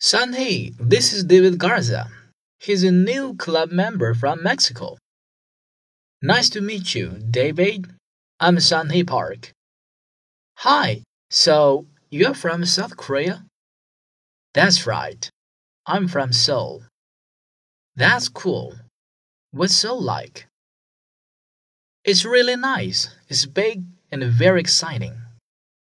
Sanhee, this is David Garza. He's a new club member from Mexico. Nice to meet you, David. I'm Sanhee Park. Hi, so you're from South Korea? That's right. I'm from Seoul. That's cool. What's Seoul like? It's really nice. It's big and very exciting.